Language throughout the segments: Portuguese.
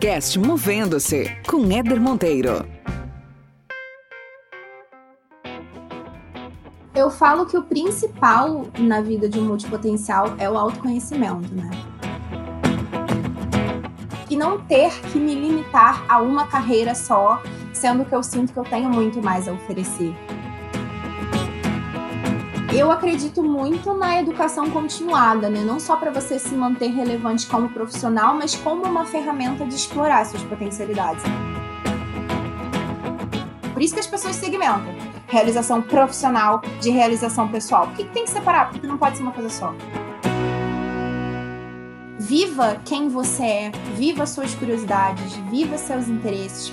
podcast Movendo-se com Éder Monteiro. Eu falo que o principal na vida de um multipotencial é o autoconhecimento, né? E não ter que me limitar a uma carreira só, sendo que eu sinto que eu tenho muito mais a oferecer. Eu acredito muito na educação continuada, né? Não só para você se manter relevante como profissional, mas como uma ferramenta de explorar suas potencialidades. Por isso que as pessoas segmentam realização profissional de realização pessoal. Por que, que tem que separar? Porque não pode ser uma coisa só. Viva quem você é, viva suas curiosidades, viva seus interesses.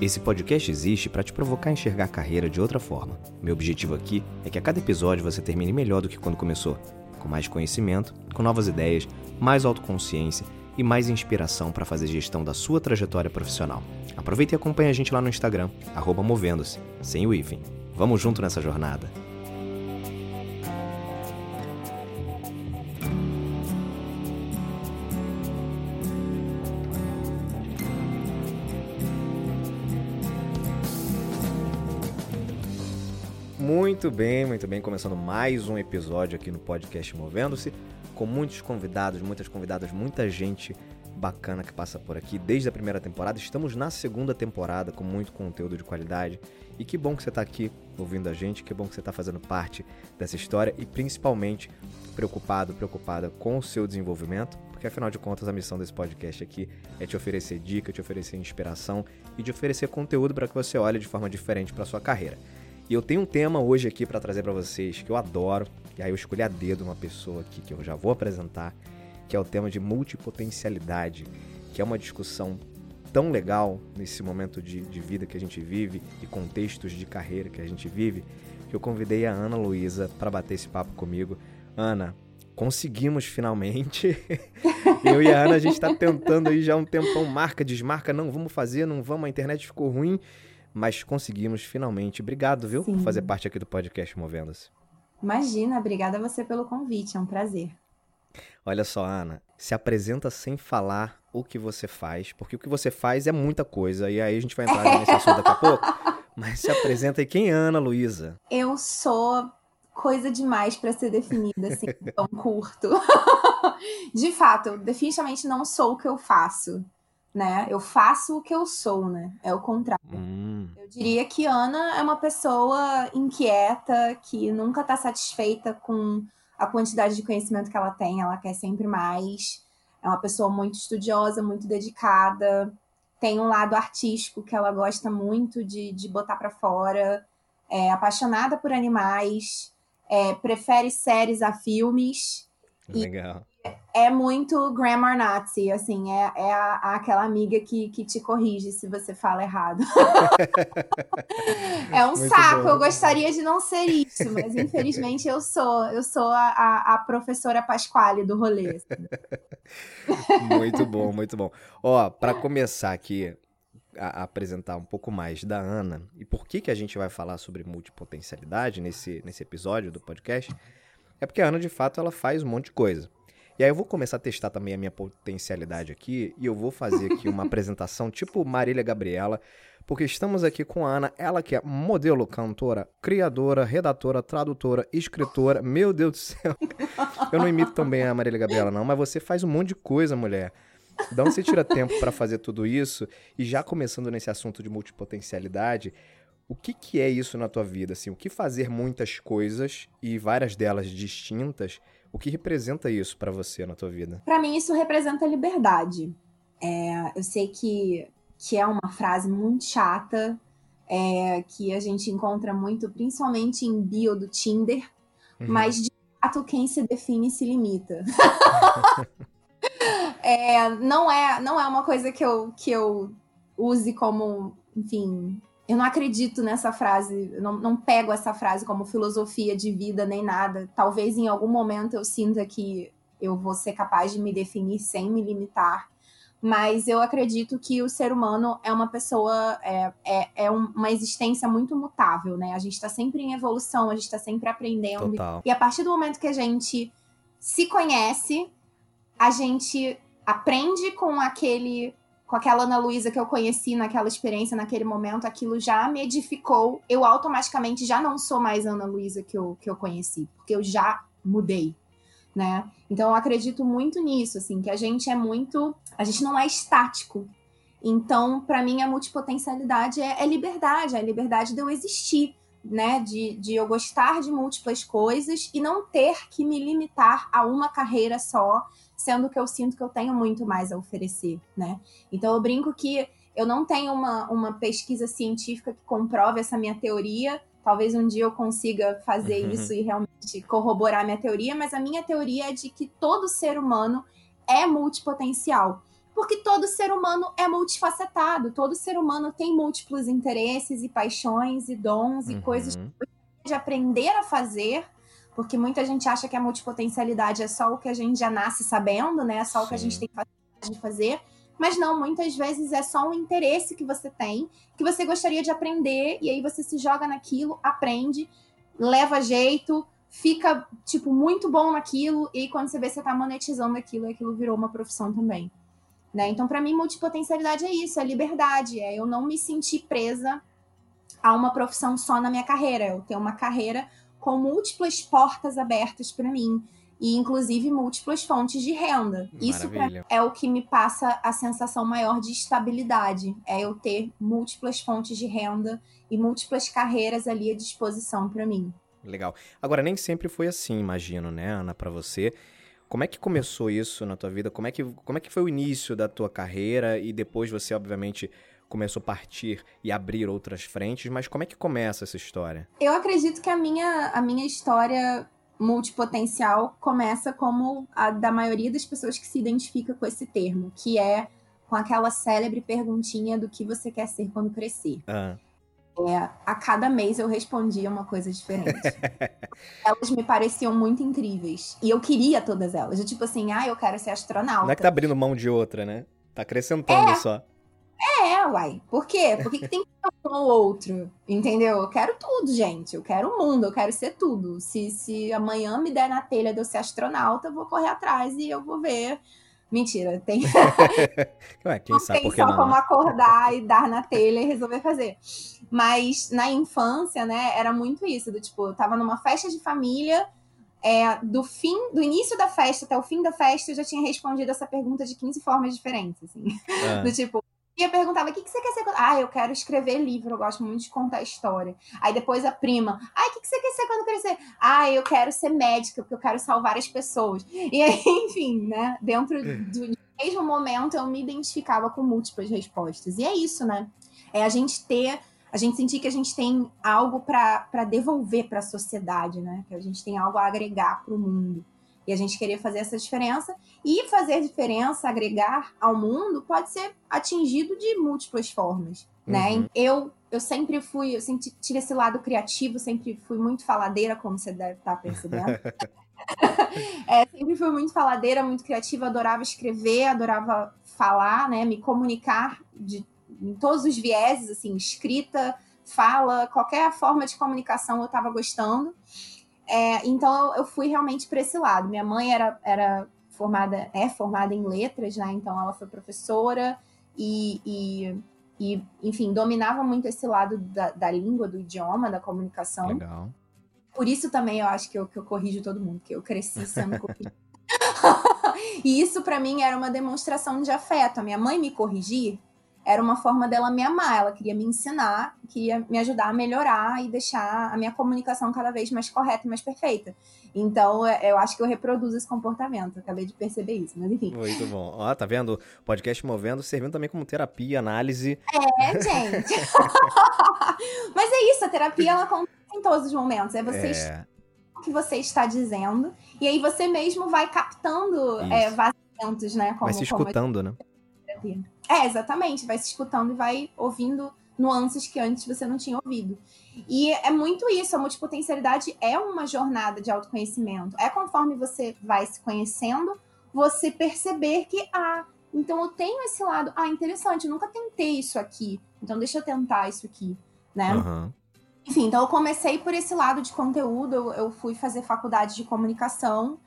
Esse podcast existe para te provocar a enxergar a carreira de outra forma. Meu objetivo aqui é que a cada episódio você termine melhor do que quando começou, com mais conhecimento, com novas ideias, mais autoconsciência e mais inspiração para fazer gestão da sua trajetória profissional. Aproveite e acompanhe a gente lá no Instagram, movendo-se, sem o hífen. Vamos junto nessa jornada. Muito bem, muito bem. Começando mais um episódio aqui no podcast Movendo-se, com muitos convidados, muitas convidadas, muita gente bacana que passa por aqui desde a primeira temporada. Estamos na segunda temporada com muito conteúdo de qualidade. E que bom que você está aqui ouvindo a gente, que bom que você está fazendo parte dessa história e principalmente preocupado, preocupada com o seu desenvolvimento, porque afinal de contas a missão desse podcast aqui é te oferecer dica, te oferecer inspiração e te oferecer conteúdo para que você olhe de forma diferente para sua carreira. E eu tenho um tema hoje aqui para trazer para vocês que eu adoro, e aí eu escolhi a dedo uma pessoa aqui que eu já vou apresentar, que é o tema de multipotencialidade, que é uma discussão tão legal nesse momento de, de vida que a gente vive e contextos de carreira que a gente vive, que eu convidei a Ana Luísa para bater esse papo comigo. Ana, conseguimos finalmente. eu e a Ana, a gente está tentando aí já um tempão, marca, desmarca, não vamos fazer, não vamos, a internet ficou ruim mas conseguimos finalmente. Obrigado, viu, Sim. por fazer parte aqui do podcast Movendo-se. Imagina, obrigada a você pelo convite, é um prazer. Olha só, Ana, se apresenta sem falar o que você faz, porque o que você faz é muita coisa, e aí a gente vai entrar nesse assunto daqui a pouco. Mas se apresenta aí, quem é Ana Luísa? Eu sou coisa demais para ser definida assim, tão curto. De fato, eu definitivamente não sou o que eu faço né? Eu faço o que eu sou, né? É o contrário. Hum. Eu diria que Ana é uma pessoa inquieta, que nunca está satisfeita com a quantidade de conhecimento que ela tem, ela quer sempre mais. É uma pessoa muito estudiosa, muito dedicada, tem um lado artístico que ela gosta muito de, de botar para fora, é apaixonada por animais, é, prefere séries a filmes. Legal. É muito grammar Nazi, assim, é, é a, aquela amiga que, que te corrige se você fala errado. é um muito saco, bom. eu gostaria de não ser isso, mas infelizmente eu sou, eu sou a, a, a professora Pasquale do rolê. Assim. muito bom, muito bom. Ó, para começar aqui a, a, apresentar um pouco mais da Ana e por que que a gente vai falar sobre multipotencialidade nesse, nesse episódio do podcast, é porque a Ana, de fato, ela faz um monte de coisa. E aí eu vou começar a testar também a minha potencialidade aqui e eu vou fazer aqui uma apresentação tipo Marília Gabriela, porque estamos aqui com a Ana, ela que é modelo, cantora, criadora, redatora, tradutora, escritora. Meu Deus do céu. Eu não imito tão bem a Marília Gabriela não, mas você faz um monte de coisa, mulher. De onde você tira tempo para fazer tudo isso? E já começando nesse assunto de multipotencialidade, o que, que é isso na tua vida? Assim, o que fazer muitas coisas e várias delas distintas o que representa isso para você na tua vida? Para mim, isso representa liberdade. É, eu sei que, que é uma frase muito chata, é, que a gente encontra muito, principalmente em bio do Tinder, uhum. mas de fato, quem se define se limita. é, não, é, não é uma coisa que eu, que eu use como, enfim, eu não acredito nessa frase, não, não pego essa frase como filosofia de vida nem nada. Talvez em algum momento eu sinta que eu vou ser capaz de me definir sem me limitar, mas eu acredito que o ser humano é uma pessoa, é, é, é uma existência muito mutável, né? A gente está sempre em evolução, a gente está sempre aprendendo. Total. E a partir do momento que a gente se conhece, a gente aprende com aquele com aquela Ana Luísa que eu conheci naquela experiência, naquele momento, aquilo já me edificou. Eu automaticamente já não sou mais Ana Luísa que eu, que eu conheci, porque eu já mudei, né? Então eu acredito muito nisso, assim, que a gente é muito, a gente não é estático. Então, para mim, a multipotencialidade é, é liberdade, é a liberdade de eu existir, né? De, de eu gostar de múltiplas coisas e não ter que me limitar a uma carreira só, sendo que eu sinto que eu tenho muito mais a oferecer, né? Então eu brinco que eu não tenho uma, uma pesquisa científica que comprove essa minha teoria. Talvez um dia eu consiga fazer uhum. isso e realmente corroborar minha teoria, mas a minha teoria é de que todo ser humano é multipotencial. Porque todo ser humano é multifacetado, todo ser humano tem múltiplos interesses e paixões e dons e uhum. coisas de aprender a fazer porque muita gente acha que a multipotencialidade é só o que a gente já nasce sabendo, né? É só Sim. o que a gente tem de fazer. Mas não, muitas vezes é só um interesse que você tem, que você gostaria de aprender, e aí você se joga naquilo, aprende, leva jeito, fica, tipo, muito bom naquilo, e quando você vê, você tá monetizando aquilo, aquilo virou uma profissão também. Né? Então, para mim, multipotencialidade é isso, é liberdade, é eu não me sentir presa a uma profissão só na minha carreira, eu ter uma carreira com múltiplas portas abertas para mim e inclusive múltiplas fontes de renda. Maravilha. Isso é o que me passa a sensação maior de estabilidade, é eu ter múltiplas fontes de renda e múltiplas carreiras ali à disposição para mim. Legal. Agora nem sempre foi assim, imagino, né, Ana, para você. Como é que começou isso na tua vida? Como é que como é que foi o início da tua carreira e depois você obviamente começou a partir e abrir outras frentes, mas como é que começa essa história? Eu acredito que a minha, a minha história multipotencial começa como a da maioria das pessoas que se identifica com esse termo, que é com aquela célebre perguntinha do que você quer ser quando crescer. Ah. É, a cada mês eu respondia uma coisa diferente. elas me pareciam muito incríveis. E eu queria todas elas. Eu, tipo assim, ah, eu quero ser astronauta. Não é que tá abrindo mão de outra, né? Tá acrescentando é, só. É, uai. Por quê? Por que, que tem que ter um ou outro? Entendeu? Eu quero tudo, gente. Eu quero o mundo, eu quero ser tudo. Se, se amanhã me der na telha de eu ser astronauta, eu vou correr atrás e eu vou ver. Mentira, tem. Ué, quem não sabe tem só não, como né? acordar e dar na telha e resolver fazer. Mas na infância, né, era muito isso. Do tipo, eu tava numa festa de família. É, do fim, do início da festa até o fim da festa, eu já tinha respondido essa pergunta de 15 formas diferentes, assim. Ah. Do tipo, e eu perguntava, o que, que você quer ser? Ah, eu quero escrever livro, eu gosto muito de contar história. Aí depois a prima, ah, o que, que você quer ser quando crescer? Ah, eu quero ser médica, porque eu quero salvar as pessoas. E aí, enfim, né, dentro do mesmo momento eu me identificava com múltiplas respostas. E é isso, né? É a gente ter, a gente sentir que a gente tem algo para devolver para a sociedade, né? Que a gente tem algo a agregar para o mundo e a gente querer fazer essa diferença. E fazer diferença, agregar ao mundo, pode ser atingido de múltiplas formas, né? uhum. né? Eu, eu sempre fui, eu sempre tive esse lado criativo, sempre fui muito faladeira, como você deve estar percebendo. é, sempre fui muito faladeira, muito criativa, adorava escrever, adorava falar, né? Me comunicar de, em todos os vieses, assim, escrita, fala, qualquer forma de comunicação eu estava gostando. É, então eu fui realmente para esse lado. Minha mãe era, era formada, é formada em letras, né? Então ela foi professora e, e, e enfim, dominava muito esse lado da, da, língua, do idioma, da comunicação. Legal. Por isso também eu acho que eu, que eu corrijo todo mundo, que eu cresci sendo corrigida. e isso para mim era uma demonstração de afeto. A minha mãe me corrigir era uma forma dela me amar, ela queria me ensinar, queria me ajudar a melhorar e deixar a minha comunicação cada vez mais correta e mais perfeita. Então, é, eu acho que eu reproduzo esse comportamento. Acabei de perceber isso, mas enfim. Muito bom. Ó, tá vendo? Podcast Movendo servindo também como terapia, análise. É, gente. mas é isso, a terapia ela acontece em todos os momentos. É você é... o que você está dizendo e aí você mesmo vai captando é, vazamentos, né? Como, vai se escutando, como... né? É, exatamente. Vai se escutando e vai ouvindo nuances que antes você não tinha ouvido. E é muito isso, a multipotencialidade é uma jornada de autoconhecimento. É conforme você vai se conhecendo, você perceber que, ah, então eu tenho esse lado, ah, interessante, eu nunca tentei isso aqui, então deixa eu tentar isso aqui, né? Uhum. Enfim, então eu comecei por esse lado de conteúdo, eu, eu fui fazer faculdade de comunicação,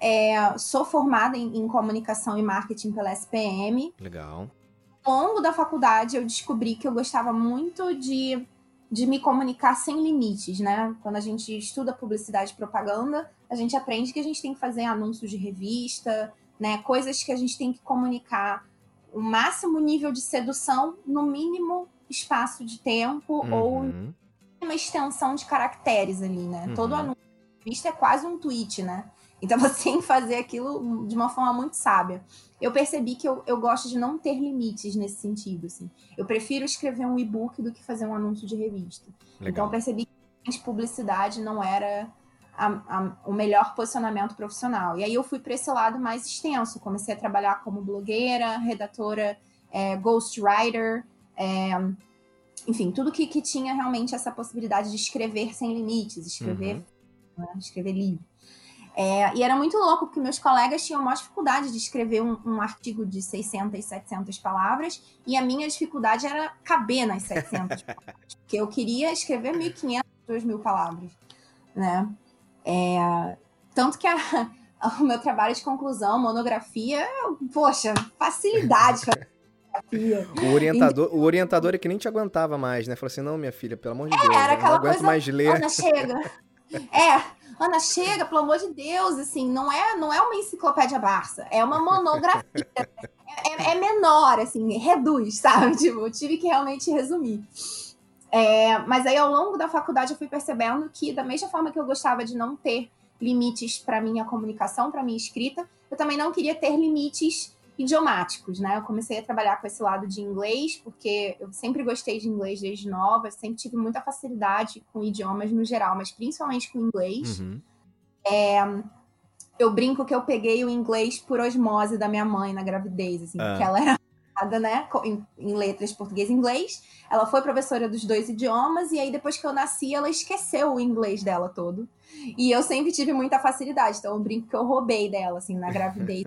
É, sou formada em, em, comunicação e marketing pela SPM. Legal. Ao longo da faculdade, eu descobri que eu gostava muito de, de me comunicar sem limites, né? Quando a gente estuda publicidade e propaganda, a gente aprende que a gente tem que fazer anúncios de revista, né? Coisas que a gente tem que comunicar o máximo nível de sedução no mínimo espaço de tempo uhum. ou uma extensão de caracteres ali, né? Uhum. Todo anúncio de revista é quase um tweet, né? Então você tem que fazer aquilo de uma forma muito sábia. Eu percebi que eu, eu gosto de não ter limites nesse sentido, assim. Eu prefiro escrever um e-book do que fazer um anúncio de revista. Legal. Então eu percebi que publicidade não era a, a, o melhor posicionamento profissional. E aí eu fui para esse lado mais extenso. Comecei a trabalhar como blogueira, redatora, é, ghostwriter, é, enfim, tudo que, que tinha realmente essa possibilidade de escrever sem limites, escrever, uhum. né, escrever livro. É, e era muito louco, porque meus colegas tinham maior dificuldade de escrever um, um, artigo de 600, 700 palavras, e a minha dificuldade era caber nas 700 palavras, porque eu queria escrever 1.500, 2.000 palavras, né? É, tanto que a, o meu trabalho de conclusão, monografia, poxa, facilidade. O orientador, o orientador é que nem te aguentava mais, né? Falou assim: não, minha filha, pelo amor de é, Deus, era aquela não aguento coisa, mais ler. Ana, chega. É, Ana, chega, pelo amor de Deus, assim, não é, não é uma enciclopédia Barça, é uma monografia. é, é, é, menor, assim, reduz, sabe? Tipo, tive que realmente resumir. É, mas aí, ao longo da faculdade, eu fui percebendo que, da mesma forma que eu gostava de não ter limites para minha comunicação, para minha escrita, eu também não queria ter limites idiomáticos, né? Eu comecei a trabalhar com esse lado de inglês, porque eu sempre gostei de inglês desde nova, sempre tive muita facilidade com idiomas no geral, mas principalmente com inglês. Uhum. É, eu brinco que eu peguei o inglês por osmose da minha mãe na gravidez, assim, ah. porque ela era né, em, em letras português e inglês. Ela foi professora dos dois idiomas e aí depois que eu nasci, ela esqueceu o inglês dela todo. E eu sempre tive muita facilidade, então eu brinco que eu roubei dela assim na gravidez.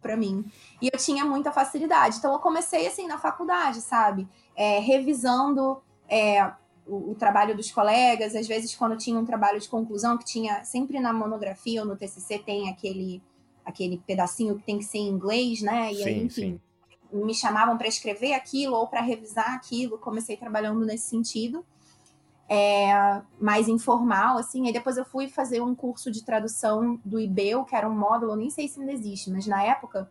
Para mim. E eu tinha muita facilidade. Então eu comecei assim na faculdade, sabe? É, revisando é, o, o, trabalho dos colegas. Às vezes, quando tinha um trabalho de conclusão, que tinha sempre na monografia ou no TCC, tem aquele, aquele pedacinho que tem que ser em inglês, né? E sim, aí, enfim. Sim me chamavam para escrever aquilo ou para revisar aquilo. Comecei trabalhando nesse sentido, é, mais informal, assim. Aí depois eu fui fazer um curso de tradução do IBEU, que era um módulo, nem sei se ainda existe, mas na época,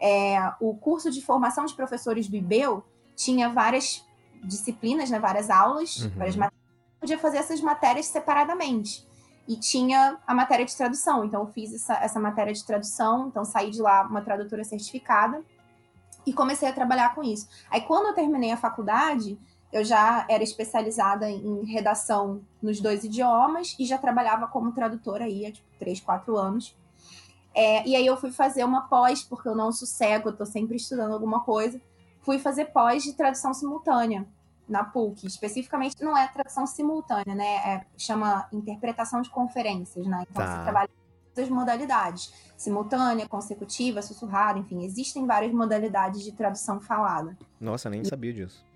é, o curso de formação de professores do IBEU tinha várias disciplinas, né, várias aulas, uhum. várias matérias. Podia fazer essas matérias separadamente. E tinha a matéria de tradução. Então, eu fiz essa, essa matéria de tradução. Então, saí de lá uma tradutora certificada e comecei a trabalhar com isso. Aí, quando eu terminei a faculdade, eu já era especializada em redação nos dois idiomas e já trabalhava como tradutora aí há tipo, três, quatro anos. É, e aí eu fui fazer uma pós, porque eu não sossego, eu tô sempre estudando alguma coisa. Fui fazer pós de tradução simultânea na PUC. Especificamente, não é tradução simultânea, né? É, chama interpretação de conferências, né? Então tá. você trabalha as modalidades: simultânea, consecutiva, sussurrada, enfim, existem várias modalidades de tradução falada. Nossa, nem sabia disso.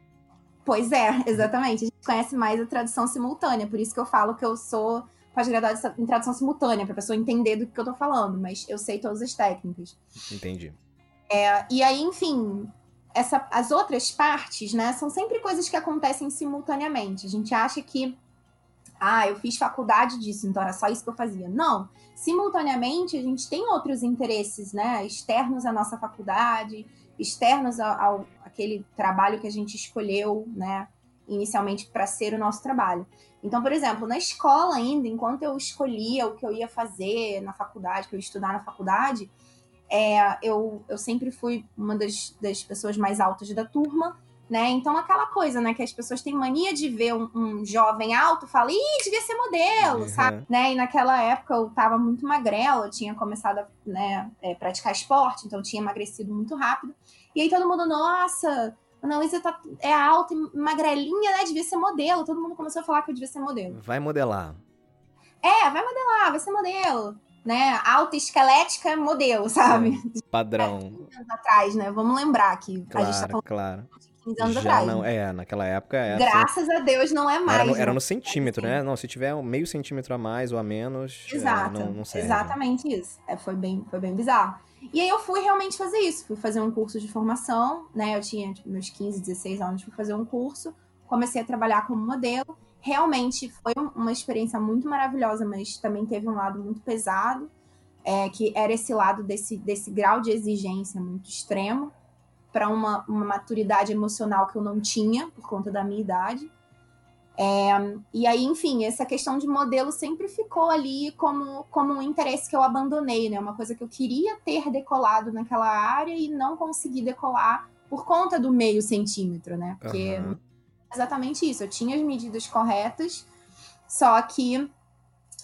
Pois é, exatamente. A gente conhece mais a tradução simultânea, por isso que eu falo que eu sou pós-graduada em tradução simultânea, para a pessoa entender do que eu tô falando, mas eu sei todas as técnicas. Entendi. É, e aí, enfim, essa, as outras partes, né, são sempre coisas que acontecem simultaneamente. A gente acha que ah, eu fiz faculdade disso, então era só isso que eu fazia. Não. Simultaneamente, a gente tem outros interesses, né? Externos à nossa faculdade, externos ao, ao aquele trabalho que a gente escolheu, né? Inicialmente para ser o nosso trabalho. Então, por exemplo, na escola ainda, enquanto eu escolhia o que eu ia fazer na faculdade, que eu ia estudar na faculdade, é, eu, eu sempre fui uma das, das pessoas mais altas da turma né? Então, aquela coisa, né, que as pessoas têm mania de ver um, um jovem alto, fala, ih, devia ser modelo, uhum. sabe? Né? E naquela época eu tava muito magrela, eu tinha começado a né, é, praticar esporte, então tinha emagrecido muito rápido. E aí todo mundo, nossa, a Ana Luísa tá, é alta e magrelinha, né? Devia ser modelo. Todo mundo começou a falar que eu devia ser modelo. Vai modelar. É, vai modelar, vai ser modelo né, alta esquelética modelo, sabe? Padrão. anos atrás, né? Vamos lembrar que claro, a gente tá falando claro. 15 anos Já atrás. não, é, naquela época era. Graças a Deus não é mais. Era no, era né? no centímetro, né? Não, se tiver meio centímetro a mais ou a menos, é, Exato, não, não serve. exatamente isso. É, foi, bem, foi bem bizarro. E aí eu fui realmente fazer isso. Fui fazer um curso de formação, né? Eu tinha tipo, meus 15, 16 anos, fui fazer um curso. Comecei a trabalhar como modelo. Realmente foi um- uma experiência muito maravilhosa, mas também teve um lado muito pesado, é, que era esse lado desse, desse grau de exigência muito extremo para uma, uma maturidade emocional que eu não tinha por conta da minha idade. É, e aí, enfim, essa questão de modelo sempre ficou ali como, como um interesse que eu abandonei, né? Uma coisa que eu queria ter decolado naquela área e não consegui decolar por conta do meio centímetro, né? Porque é exatamente isso. Eu tinha as medidas corretas, só que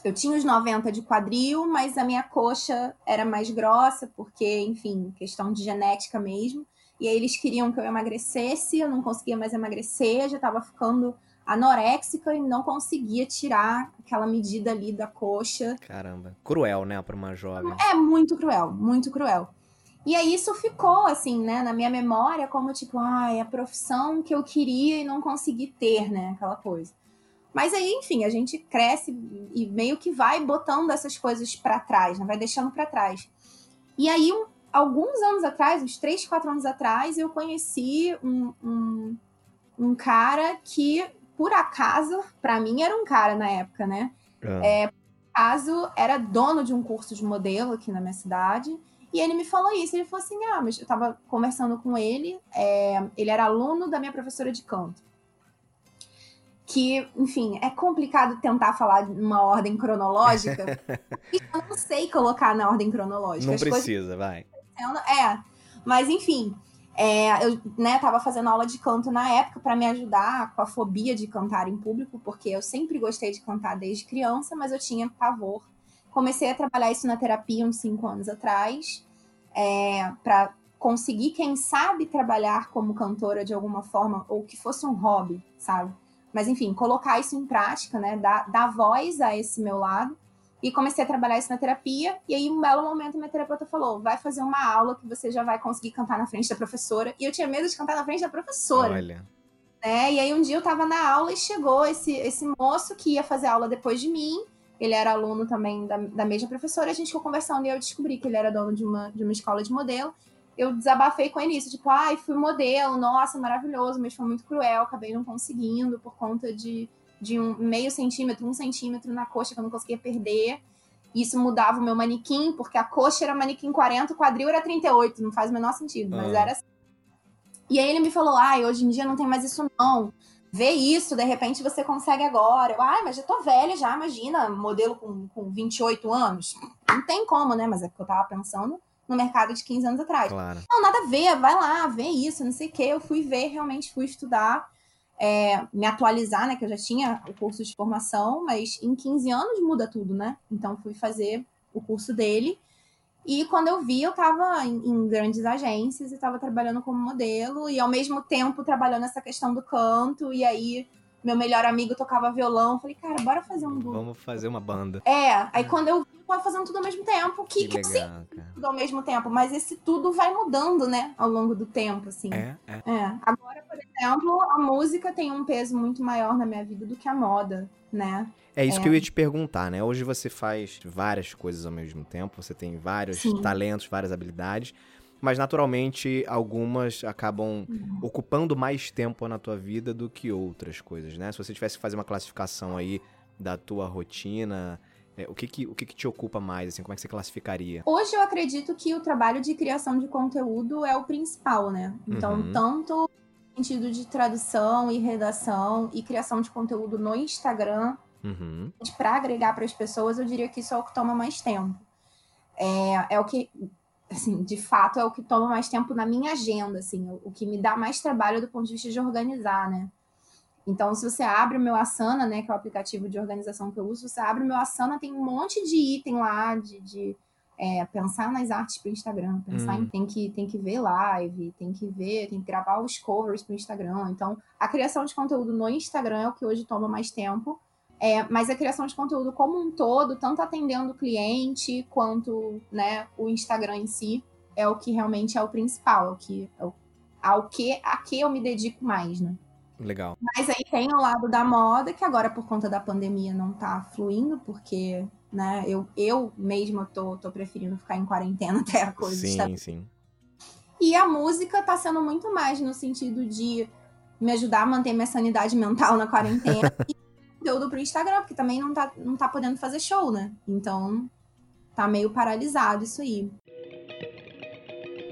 eu tinha os 90 de quadril, mas a minha coxa era mais grossa, porque, enfim, questão de genética mesmo. E aí eles queriam que eu emagrecesse, eu não conseguia mais emagrecer, já estava ficando anoréxica e não conseguia tirar aquela medida ali da coxa. Caramba. Cruel, né, pra uma jovem. É muito cruel, muito cruel. E aí isso ficou, assim, né, na minha memória, como tipo, ai, a profissão que eu queria e não consegui ter, né, aquela coisa. Mas aí, enfim, a gente cresce e meio que vai botando essas coisas pra trás, né, vai deixando pra trás. E aí, um- alguns anos atrás, uns 3, 4 anos atrás, eu conheci um, um, um cara que, por acaso, pra mim era um cara na época, né, Ah, caso era dono de um curso de modelo aqui na minha cidade. E ele me falou isso. Ele falou assim: Ah, mas eu tava conversando com ele. é, ele era aluno da minha professora de canto. Que, enfim, é complicado tentar falar numa ordem cronológica. eu não sei colocar na ordem cronológica. não As coisas precisa, vai. acontecendo. É, mas enfim, é, eu né, tava fazendo aula de canto na época para me ajudar com a fobia de cantar em público, porque eu sempre gostei de cantar desde criança, mas eu tinha pavor. Comecei a trabalhar isso na terapia uns cinco anos atrás, é, para conseguir, quem sabe, trabalhar como cantora de alguma forma, ou que fosse um hobby, sabe? Mas enfim, colocar isso em prática, né? Dar, dar voz a esse meu lado. E comecei a trabalhar isso na terapia. E aí, um belo momento, minha terapeuta falou: vai fazer uma aula que você já vai conseguir cantar na frente da professora. E eu tinha medo de cantar na frente da professora. Olha. Né? E aí, um dia eu tava na aula e chegou esse, esse moço que ia fazer aula depois de mim. Ele era aluno também da, da mesma professora. A gente ficou conversando e eu descobri que ele era dono de uma, de uma escola de modelo. Eu desabafei com ele isso, tipo, ai, fui modelo, nossa, maravilhoso, mas foi muito cruel, acabei não conseguindo por conta de, de um meio centímetro, um centímetro na coxa que eu não conseguia perder. Isso mudava o meu manequim, porque a coxa era manequim 40, o quadril era 38, não faz o menor sentido, mas Ah. era assim. E aí ele me falou, ai, hoje em dia não tem mais isso não. Vê isso, de repente você consegue agora. Eu, ai, mas já tô velha já, imagina, modelo com, com 28 anos. Não tem como, né? Mas é porque eu tava pensando no mercado de 15 anos atrás. Claro. Não, nada a ver, vai lá, vê isso, não sei o quê. Eu fui ver, realmente fui estudar, é, me atualizar, né? Que eu já tinha o curso de formação, mas em 15 anos muda tudo, né? Então fui fazer o curso dele. E quando eu vi, eu tava em, em grandes agências e tava trabalhando como modelo, e ao mesmo tempo trabalhando essa questão do canto, e aí meu melhor amigo tocava violão. Falei, cara, bora fazer um duo. Vamos fazer uma banda. É, aí quando eu vi, eu tava fazendo tudo ao mesmo tempo, que, Que que sim, legal, cara. tudo ao mesmo tempo, mas esse tudo vai mudando, né, ao longo do tempo, assim. É, é. É. Agora, por exemplo, a música tem um peso muito maior na minha vida do que a moda, né? É isso É. que eu ia te perguntar, né? Hoje você faz várias coisas ao mesmo tempo, você tem vários Sim. talentos, várias habilidades, mas naturalmente algumas acabam Uhum. ocupando mais tempo na tua vida do que outras coisas, né? Se você tivesse que fazer uma classificação aí da tua rotina, é, o que que, o que que te ocupa mais, assim, como é que você classificaria? Hoje eu acredito que o trabalho de criação de conteúdo é o principal, né? Então, Uhum. tanto no sentido de tradução e redação e criação de conteúdo no Instagram, Uhum. para agregar para as pessoas, eu diria que isso é o que toma mais tempo. É, é o que, assim, de fato, é o que toma mais tempo na minha agenda, assim, o, que me dá mais trabalho do ponto de vista de organizar, né? Então, se você abre o meu Asana, né, que é o aplicativo de organização que eu uso, você abre o meu Asana, tem um monte de item lá de, de é, pensar nas artes para o Instagram, pensar Hum. em tem que, tem que ver live, tem que ver, tem que gravar os covers para o Instagram. Então, a criação de conteúdo no Instagram é o que hoje toma mais tempo. É, mas a criação de conteúdo como um todo, tanto atendendo o cliente quanto né, o Instagram em si, é o que realmente é o principal, é o que é o- a ao que a que eu me dedico mais, né? Legal. Mas aí tem o lado da moda, que agora por conta da pandemia não tá fluindo, porque, né, eu, eu mesma tô, tô preferindo ficar em quarentena até a coisa Sim, estar... sim. E a música tá sendo muito mais no sentido de me ajudar a manter minha sanidade mental na quarentena e conteúdo pro Instagram, porque também não tá, não tá podendo fazer show, né? Então tá meio paralisado isso aí.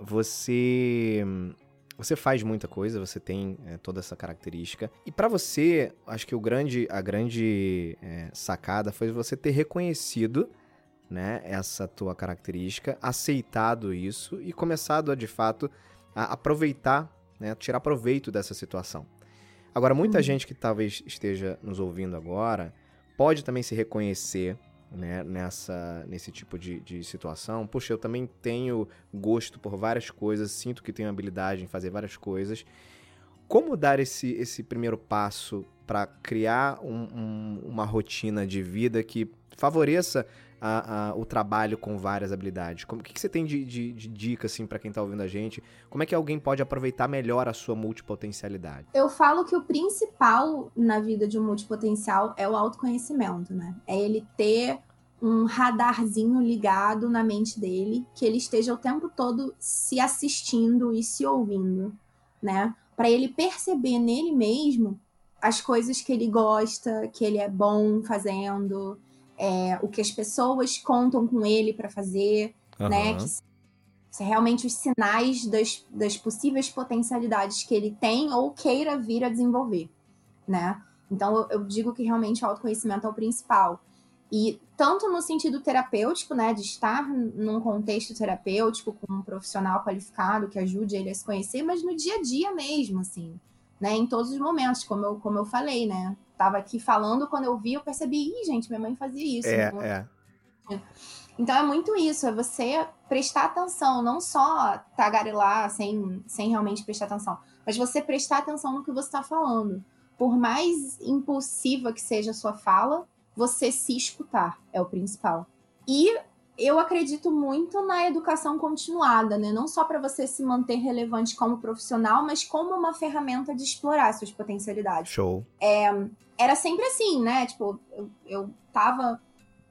Você você faz muita coisa, você tem é, toda essa característica. E para você, acho que o grande, a grande é, sacada foi você ter reconhecido né, essa tua característica, aceitado isso e começado a, de fato, a aproveitar, né, tirar proveito dessa situação. Agora, muita Uhum. gente que talvez esteja nos ouvindo agora pode também se reconhecer né, nessa, nesse tipo de, de situação. Puxa, eu também tenho gosto por várias coisas, sinto que tenho habilidade em fazer várias coisas. Como dar esse, esse primeiro passo para criar um- um- uma rotina de vida que favoreça a- a- o trabalho com várias habilidades? Como, o que, que você tem de, de, de dica assim, para quem está ouvindo a gente? Como é que alguém pode aproveitar melhor a sua multipotencialidade? Eu falo que o principal na vida de um multipotencial é o autoconhecimento, né? É ele ter um radarzinho ligado na mente dele, que ele esteja o tempo todo se assistindo e se ouvindo, né? Para ele perceber nele mesmo as coisas que ele gosta, que ele é bom fazendo, é, o que as pessoas contam com ele para fazer, né? Aham. Que realmente os sinais das, das possíveis potencialidades que ele tem ou queira vir a desenvolver, né? Então eu, eu digo que realmente o autoconhecimento é o principal. E tanto no sentido terapêutico, né, de estar num contexto terapêutico com um profissional qualificado que ajude ele a se conhecer, mas no dia a dia mesmo, assim, né, em todos os momentos, como eu, como eu falei, né, tava aqui falando, quando eu vi, eu percebi, ih, gente, minha mãe fazia isso. É, Não- é. então é muito isso, é você prestar atenção, não só tagarelar sem, sem realmente prestar atenção, mas você prestar atenção no que você está falando. Por mais impulsiva que seja a sua fala, você se escutar é o principal. E eu acredito muito na educação continuada, né? Não só para você se manter relevante como profissional, mas como uma ferramenta de explorar suas potencialidades Show. era sempre assim, né? Tipo, eu, eu tava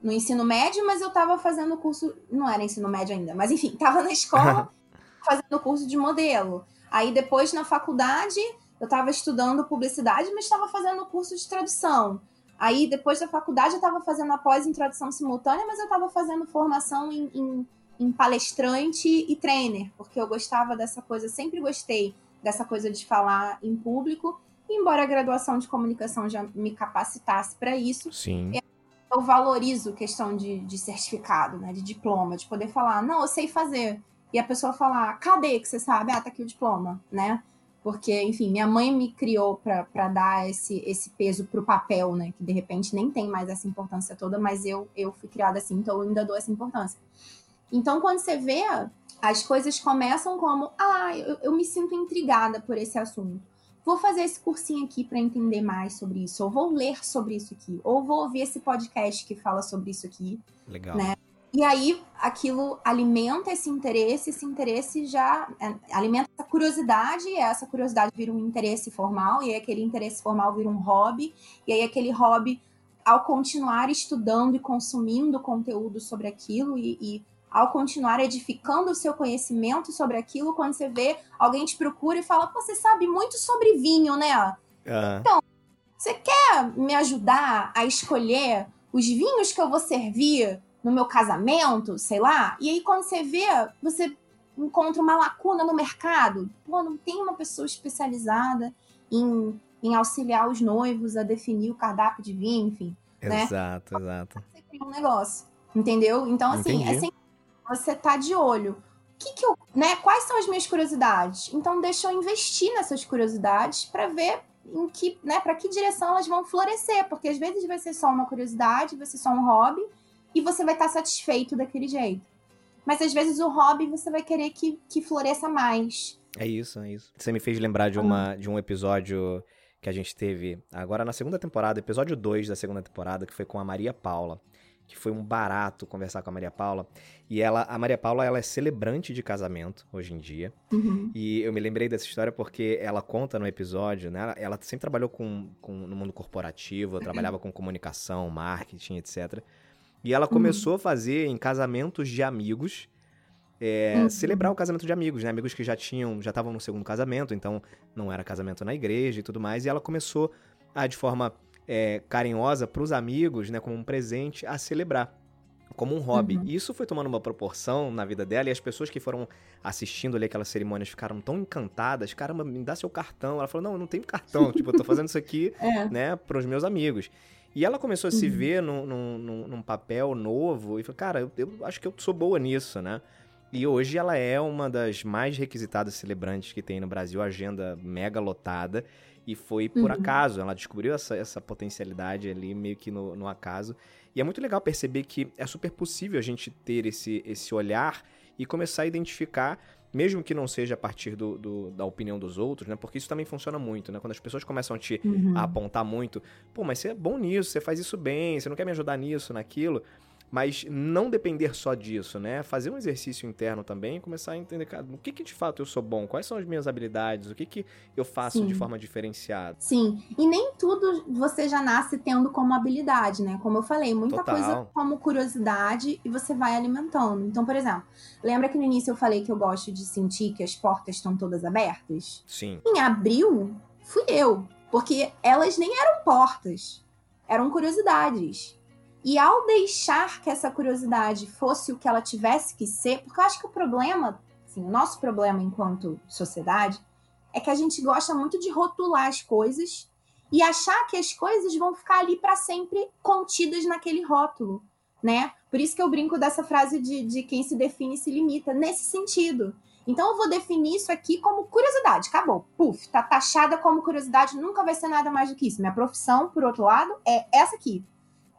no ensino médio, mas eu tava fazendo curso. Não era ensino médio ainda, mas enfim, tava na escola fazendo curso de modelo. Aí depois na faculdade eu tava estudando publicidade, mas estava fazendo curso de tradução. Aí depois da faculdade eu tava fazendo a pós em tradução simultânea, mas eu tava fazendo formação em, em, em palestrante e trainer, porque eu gostava dessa coisa, sempre gostei dessa coisa de falar em público. Embora a graduação de comunicação já me capacitasse para isso, Sim. eu valorizo questão de, de certificado, né? De diploma, de poder falar, não, eu sei fazer. E a pessoa falar, cadê que você sabe? Ah, tá aqui o diploma, né? Porque, enfim, minha mãe me criou para dar esse, esse peso pro papel, né? Que de repente nem tem mais essa importância toda, mas eu, eu fui criada assim, então eu ainda dou essa importância. Então, quando você vê, as coisas começam como, ah, eu, eu me sinto intrigada por esse assunto vou fazer esse cursinho aqui para entender mais sobre isso, ou vou ler sobre isso aqui, ou vou ouvir esse podcast que fala sobre isso aqui. Legal. Né? E aí aquilo alimenta esse interesse, esse interesse já é, alimenta essa curiosidade, e essa curiosidade vira um interesse formal, e aí aquele interesse formal vira um hobby, e aí aquele hobby, ao continuar estudando e consumindo conteúdo sobre aquilo e, e ao continuar edificando o seu conhecimento sobre aquilo, quando você vê, alguém te procura e fala, Pô, você sabe muito sobre vinho, né? Ah, Você quer me ajudar a escolher os vinhos que eu vou servir no meu casamento, sei lá? E aí, quando você vê, você encontra uma lacuna no mercado. Pô, não tem uma pessoa especializada em, em auxiliar os noivos a definir o cardápio de vinho, enfim. né? Exato, exato. Você cria um negócio, entendeu? Então, assim, Entendi. é sempre você tá de olho. que que eu, né, quais são as minhas curiosidades? Então deixa eu investir nessas curiosidades para ver em que, né, para que direção elas vão florescer, porque às vezes vai ser só uma curiosidade, vai ser só um hobby e você vai estar satisfeito daquele jeito. Mas às vezes o hobby você vai querer que, que floresça mais. É isso, é isso. Você me fez lembrar de, uma, de um episódio que a gente teve agora na segunda temporada, episódio 2 da segunda temporada, que foi com a Maria Paula que foi um barato conversar com a Maria Paula. E ela, a Maria Paula, ela é celebrante de casamento hoje em dia. Uhum. E eu me lembrei dessa história porque ela conta no episódio, né? Ela sempre trabalhou com, com no mundo corporativo, trabalhava com comunicação, marketing, etc. E ela começou uhum. a fazer em casamentos de amigos. É, uhum. celebrar o casamento de amigos, né? Amigos que já tinham, já estavam no segundo casamento, então não era casamento na igreja e tudo mais. E ela começou a, de forma é, carinhosa para os amigos, né, como um presente a celebrar como um hobby. Uhum. E isso foi tomando uma proporção na vida dela e as pessoas que foram assistindo ali aquelas cerimônias ficaram tão encantadas. Caramba, me dá seu cartão. Ela falou: Não, eu não tenho cartão. tipo, eu tô fazendo isso aqui, é. né, para os meus amigos. E ela começou a se uhum. ver num, num, num, papel novo e falou: Cara, eu, eu acho que eu sou boa nisso, né? E hoje ela é uma das mais requisitadas celebrantes que tem no Brasil, agenda mega lotada. E foi por uhum. acaso, ela descobriu essa, essa potencialidade ali meio que no, no acaso. E é muito legal perceber que é super possível a gente ter esse, esse olhar e começar a identificar, mesmo que não seja a partir do, do, da opinião dos outros, né? Porque isso também funciona muito, né? Quando as pessoas começam a te uhum. a apontar muito, pô, mas você é bom nisso, você faz isso bem, você não quer me ajudar nisso, naquilo mas não depender só disso, né? Fazer um exercício interno também e começar a entender, cara, o que que de fato eu sou bom, quais são as minhas habilidades, o que que eu faço Sim. de forma diferenciada. Sim, e nem tudo você já nasce tendo como habilidade, né? Como eu falei, muita Total. coisa como curiosidade e você vai alimentando. Então, por exemplo, lembra que no início eu falei que eu gosto de sentir que as portas estão todas abertas? Sim. Em abril, fui eu, porque elas nem eram portas, eram curiosidades. E ao deixar que essa curiosidade fosse o que ela tivesse que ser, porque eu acho que o problema, assim, o nosso problema enquanto sociedade, é que a gente gosta muito de rotular as coisas e achar que as coisas vão ficar ali para sempre contidas naquele rótulo, né? Por isso que eu brinco dessa frase de, de quem se define se limita, nesse sentido. Então eu vou definir isso aqui como curiosidade, acabou. Puf, tá taxada como curiosidade, nunca vai ser nada mais do que isso. Minha profissão, por outro lado, é essa aqui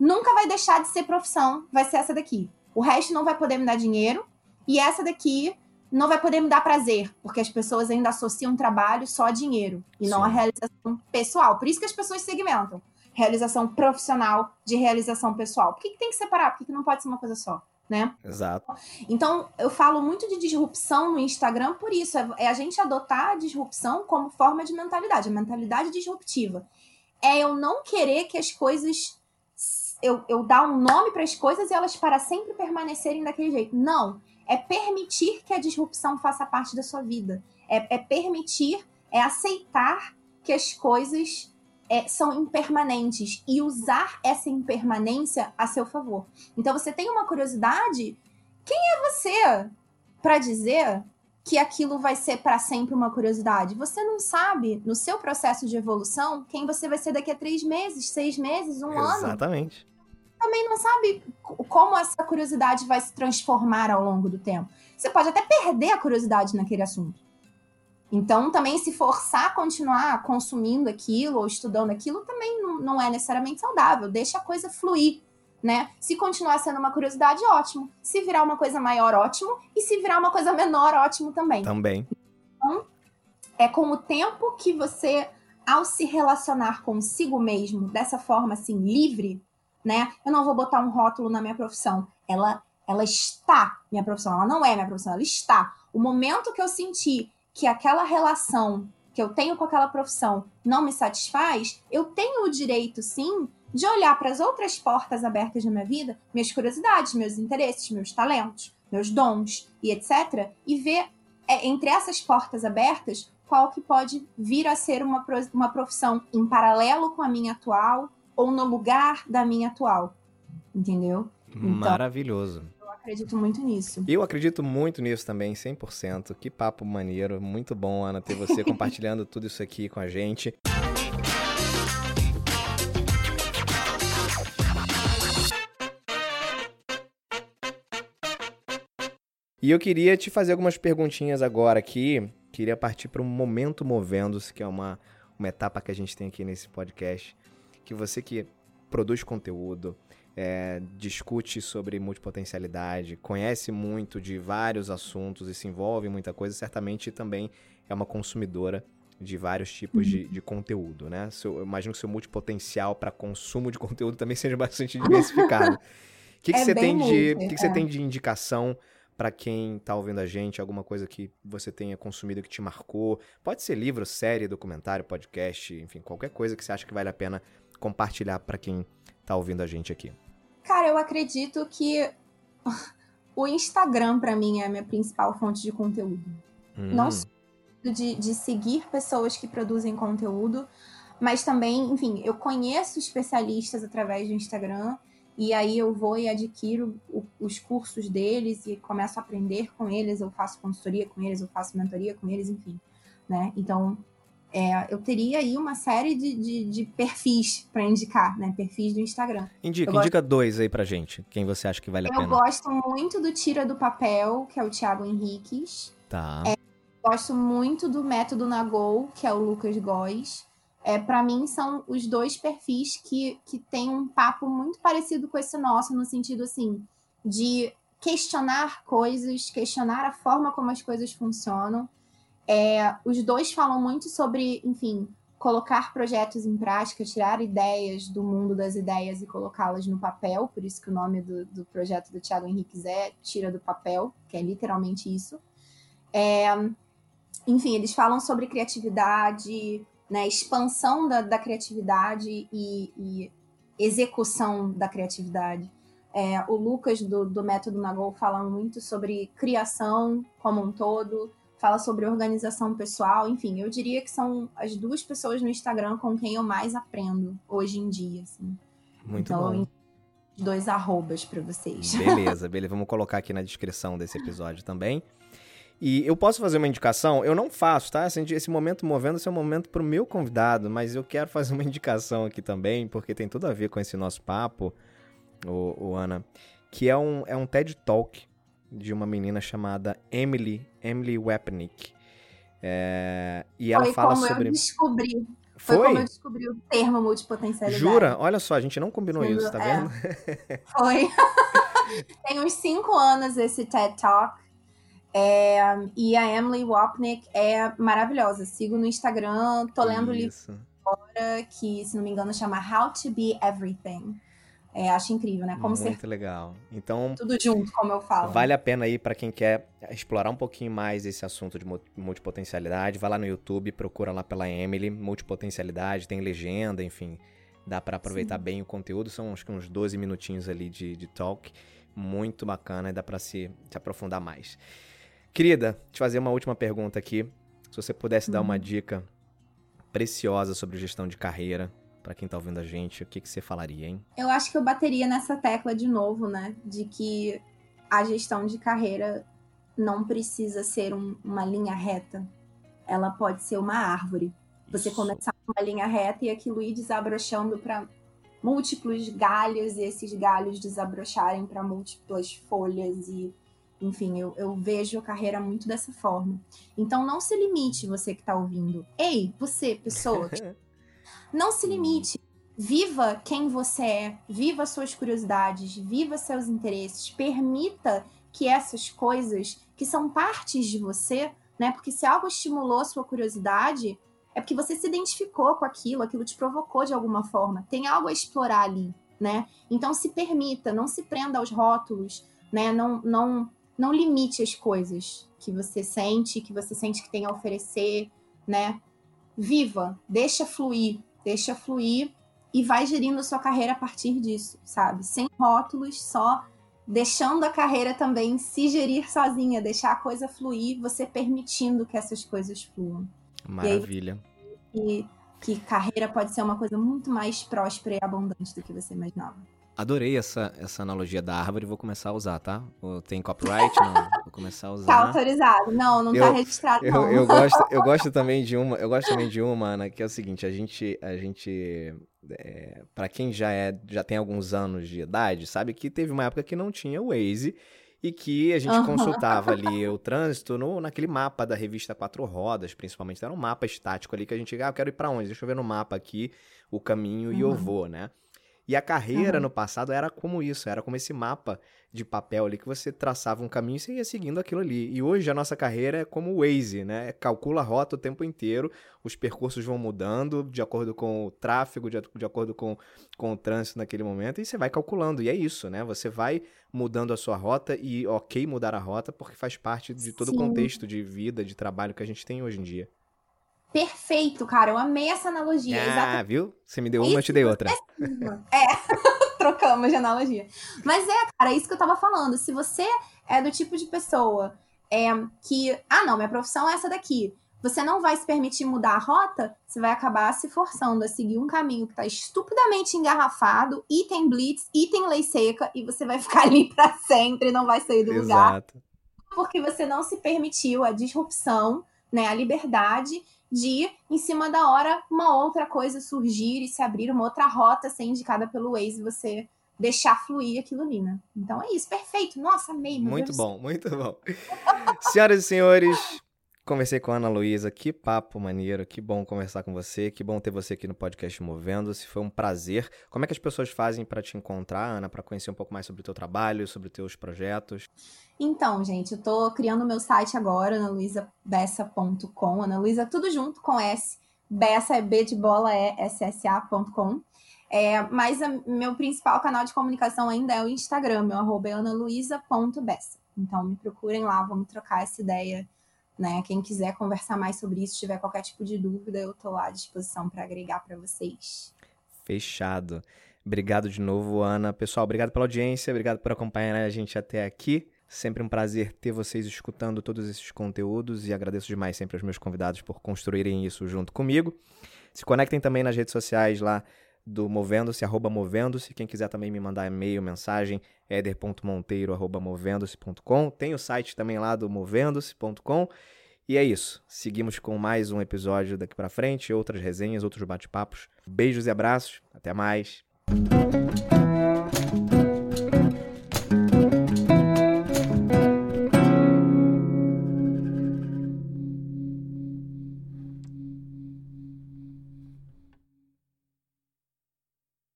nunca vai deixar de ser profissão, vai ser essa daqui. O resto não vai poder me dar dinheiro e essa daqui não vai poder me dar prazer, porque as pessoas ainda associam trabalho só a dinheiro e Sim. não a realização pessoal. Por isso que as pessoas segmentam realização profissional de realização pessoal. Por que, que tem que separar? Por que, que não pode ser uma coisa só? Né? Exato. Então, eu falo muito de disrupção no Instagram por isso. É, é a gente adotar a disrupção como forma de mentalidade, a mentalidade disruptiva. É eu não querer que as coisas eu, eu dar um nome para as coisas e elas para sempre permanecerem daquele jeito. Não. É permitir que a disrupção faça parte da sua vida. É, é permitir, é aceitar que as coisas é, são impermanentes e usar essa impermanência a seu favor. Então, você tem uma curiosidade. Quem é você para dizer que aquilo vai ser para sempre uma curiosidade. Você não sabe, no seu processo de evolução, quem você vai ser daqui a três meses, seis meses, um Exatamente. ano. Exatamente também não sabe como essa curiosidade vai se transformar ao longo do tempo. Você pode até perder a curiosidade naquele assunto. Então, também se forçar a continuar consumindo aquilo ou estudando aquilo também não, não é necessariamente saudável. Deixa a coisa fluir, né? Se continuar sendo uma curiosidade, ótimo. Se virar uma coisa maior, ótimo. E se virar uma coisa menor, ótimo também. Também. Então, é com o tempo que você, ao se relacionar consigo mesmo dessa forma assim, livre, né? Eu não vou botar um rótulo na minha profissão. Ela, ela está minha profissão. Ela não é minha profissão, ela está. O momento que eu senti que aquela relação que eu tenho com aquela profissão não me satisfaz, eu tenho o direito, sim, de olhar para as outras portas abertas na minha vida, minhas curiosidades, meus interesses, meus talentos, meus dons e etc. E ver é, entre essas portas abertas qual que pode vir a ser uma, uma profissão em paralelo com a minha atual ou no lugar da minha atual. Entendeu? Então, Maravilhoso. Eu acredito muito nisso. Eu acredito muito nisso também, 100%. Que papo maneiro. Muito bom, Ana, ter você compartilhando tudo isso aqui com a gente. E eu queria te fazer algumas perguntinhas agora aqui. Queria partir para um momento movendo-se, que é uma, uma etapa que a gente tem aqui nesse podcast. Que você que produz conteúdo, é, discute sobre multipotencialidade, conhece muito de vários assuntos e se envolve em muita coisa, certamente também é uma consumidora de vários tipos de, de conteúdo, né? Seu, eu imagino que seu multipotencial para consumo de conteúdo também seja bastante diversificado. O que, que, é você tem de, que, que você é. tem de indicação para quem está ouvindo a gente, alguma coisa que você tenha consumido que te marcou? Pode ser livro, série, documentário, podcast, enfim, qualquer coisa que você acha que vale a pena compartilhar para quem está ouvindo a gente aqui. Cara, eu acredito que o Instagram para mim é a minha principal fonte de conteúdo. Hum. Não só de, de seguir pessoas que produzem conteúdo, mas também, enfim, eu conheço especialistas através do Instagram e aí eu vou e adquiro o, os cursos deles e começo a aprender com eles, eu faço consultoria com eles, eu faço mentoria com eles, enfim, né? Então, é, eu teria aí uma série de, de, de perfis para indicar, né? Perfis do Instagram. Indica, indica dois aí pra gente, quem você acha que vale a eu pena. Eu gosto muito do Tira do Papel, que é o Thiago Henriques. Tá. É, gosto muito do Método Nagol, que é o Lucas Góes. É, para mim, são os dois perfis que, que têm um papo muito parecido com esse nosso, no sentido, assim, de questionar coisas, questionar a forma como as coisas funcionam é, os dois falam muito sobre, enfim, colocar projetos em prática, tirar ideias do mundo das ideias e colocá-las no papel. Por isso que o nome do, do projeto do Thiago Henrique é Tira do Papel, que é literalmente isso. É, enfim, eles falam sobre criatividade, né, expansão da, da criatividade e, e, execução da criatividade. É, o Lucas, do, do Método Nagol, fala muito sobre criação como um todo, fala sobre organização pessoal, enfim, eu diria que são as duas pessoas no Instagram com quem eu mais aprendo hoje em dia, assim. Muito então, bom. Dois arrobas para vocês. Beleza, beleza. Vamos colocar aqui na descrição desse episódio também. E eu posso fazer uma indicação? Eu não faço, tá? Esse momento movendo esse é um momento para o meu convidado, mas eu quero fazer uma indicação aqui também, porque tem tudo a ver com esse nosso papo, o, Ana, que é um, é um TED Talk de uma menina chamada Emily, Emily Wapnick. É, e ela Foi fala como sobre. Eu descobri. Foi? Foi como eu descobri o termo multipotencialidade. Jura? Olha só, a gente não combinou isso, tá é. vendo? Foi. Tem uns cinco anos esse TED Talk. É, e a Emily Wapnick é maravilhosa. Sigo no Instagram, tô lendo o livro agora, que, se não me engano, chama How to Be Everything. É, acho incrível, né? Como Muito ser... legal. Então, tudo junto, como eu falo. Vale a pena aí para quem quer explorar um pouquinho mais esse assunto de multipotencialidade. Vai lá no YouTube, procura lá pela Emily, multipotencialidade, tem legenda, enfim. Dá para aproveitar Sim. bem o conteúdo. São acho que uns 12 minutinhos ali de, de talk. Muito bacana e dá para se, se aprofundar mais. Querida, te fazer uma última pergunta aqui. Se você pudesse dar uma uhum. dica preciosa sobre gestão de carreira para quem tá ouvindo a gente, o que, que você falaria, hein? Eu acho que eu bateria nessa tecla de novo, né? De que a gestão de carreira não precisa ser um, uma linha reta. Ela pode ser uma árvore. Você Isso. começar uma linha reta e aquilo ir desabrochando para múltiplos galhos e esses galhos desabrocharem para múltiplas folhas e enfim, eu, eu, vejo a carreira muito dessa forma. Então não se limite, você que está ouvindo. Ei, você, pessoa, Não se limite. Viva quem você é, viva suas curiosidades, viva seus interesses, permita que essas coisas que são partes de você, né? Porque se algo estimulou sua curiosidade, é porque você se identificou com aquilo, aquilo te provocou de alguma forma. Tem algo a explorar ali, né? Então se permita, não se prenda aos rótulos, né? Não, não, não limite as coisas que você sente, que você sente que tem a oferecer, né? Viva, deixa fluir, deixa fluir e vai gerindo a sua carreira a partir disso, sabe? Sem rótulos, só deixando a carreira também se gerir sozinha, deixar a coisa fluir, você permitindo que essas coisas fluam. Maravilha. E, aí, que carreira pode ser uma coisa muito mais próspera e abundante do que você imaginava. Adorei essa, essa analogia da árvore, vou começar a usar, tá? Tem copyright? Não, vou começar a usar. Tá autorizado. Não, não tá eu, tá registrado, eu, não. Eu gosto, eu gosto também de uma, eu gosto também de uma, Ana, que é o seguinte, a gente, a gente, é, para quem já é, já tem alguns anos de idade, sabe que teve uma época que não tinha o Waze e que a gente uhum. consultava ali o trânsito no, naquele mapa da revista Quatro Rodas, principalmente. Era um mapa estático ali que a gente, ah, eu quero ir para onde? Deixa eu ver no mapa aqui o caminho uhum. e eu vou, né? E a carreira uhum. no passado era como isso, era como esse mapa de papel ali que você traçava um caminho e você ia seguindo aquilo ali. E hoje a nossa carreira é como o Waze, né? Calcula a rota o tempo inteiro, os percursos vão mudando de acordo com o tráfego, de, de acordo com, com o trânsito naquele momento, e você vai calculando. E é isso, né? Você vai mudando a sua rota e ok mudar a rota porque faz parte de todo Sim. o contexto de vida, de trabalho que a gente tem hoje em dia. Perfeito, cara. Eu amei essa analogia. Ah, exatamente. viu? Você me deu uma, eu te dei outra. É, trocamos de analogia. Mas é, cara, é isso que eu tava falando. Se você é do tipo de pessoa é, que, ah, não, minha profissão é essa daqui. Você não vai se permitir mudar a rota, você vai acabar se forçando a seguir um caminho que tá estupidamente engarrafado, e tem blitz, e tem lei seca, e você vai ficar ali para sempre, não vai sair do Exato. lugar. Porque você não se permitiu a disrupção, né, a liberdade de, em cima da hora, uma outra coisa surgir e se abrir uma outra rota ser indicada pelo Waze e você deixar fluir aquilo ali, né? Então é isso, perfeito. Nossa, amei. Muito Deus. bom, muito bom. Senhoras e senhores, conversei com a Ana Luísa, que papo maneiro, que bom conversar com você, que bom ter você aqui no podcast Movendo-se, foi um prazer. Como é que as pessoas fazem para te encontrar, Ana, para conhecer um pouco mais sobre o teu trabalho, sobre os teus projetos? Então, gente, eu tô criando o meu site agora, analuisabessa.com, Ana Luísa, tudo junto com S, Bessa é B de bola, é ssa.com. É, mas a, meu principal canal de comunicação ainda é o Instagram, meu arroba é analuisa.bessa. Então me procurem lá, vamos trocar essa ideia né? Quem quiser conversar mais sobre isso, tiver qualquer tipo de dúvida, eu tô lá à disposição para agregar para vocês. Fechado. Obrigado de novo, Ana. Pessoal, obrigado pela audiência, obrigado por acompanhar a gente até aqui. Sempre um prazer ter vocês escutando todos esses conteúdos e agradeço demais sempre aos meus convidados por construírem isso junto comigo. Se conectem também nas redes sociais lá do Movendo-se, arroba Movendo-se. Quem quiser também me mandar e-mail, mensagem, eder.monteiro, arroba movendo-se.com. Tem o site também lá do movendo-se.com. E é isso. Seguimos com mais um episódio daqui para frente, outras resenhas, outros bate-papos. Beijos e abraços. Até mais.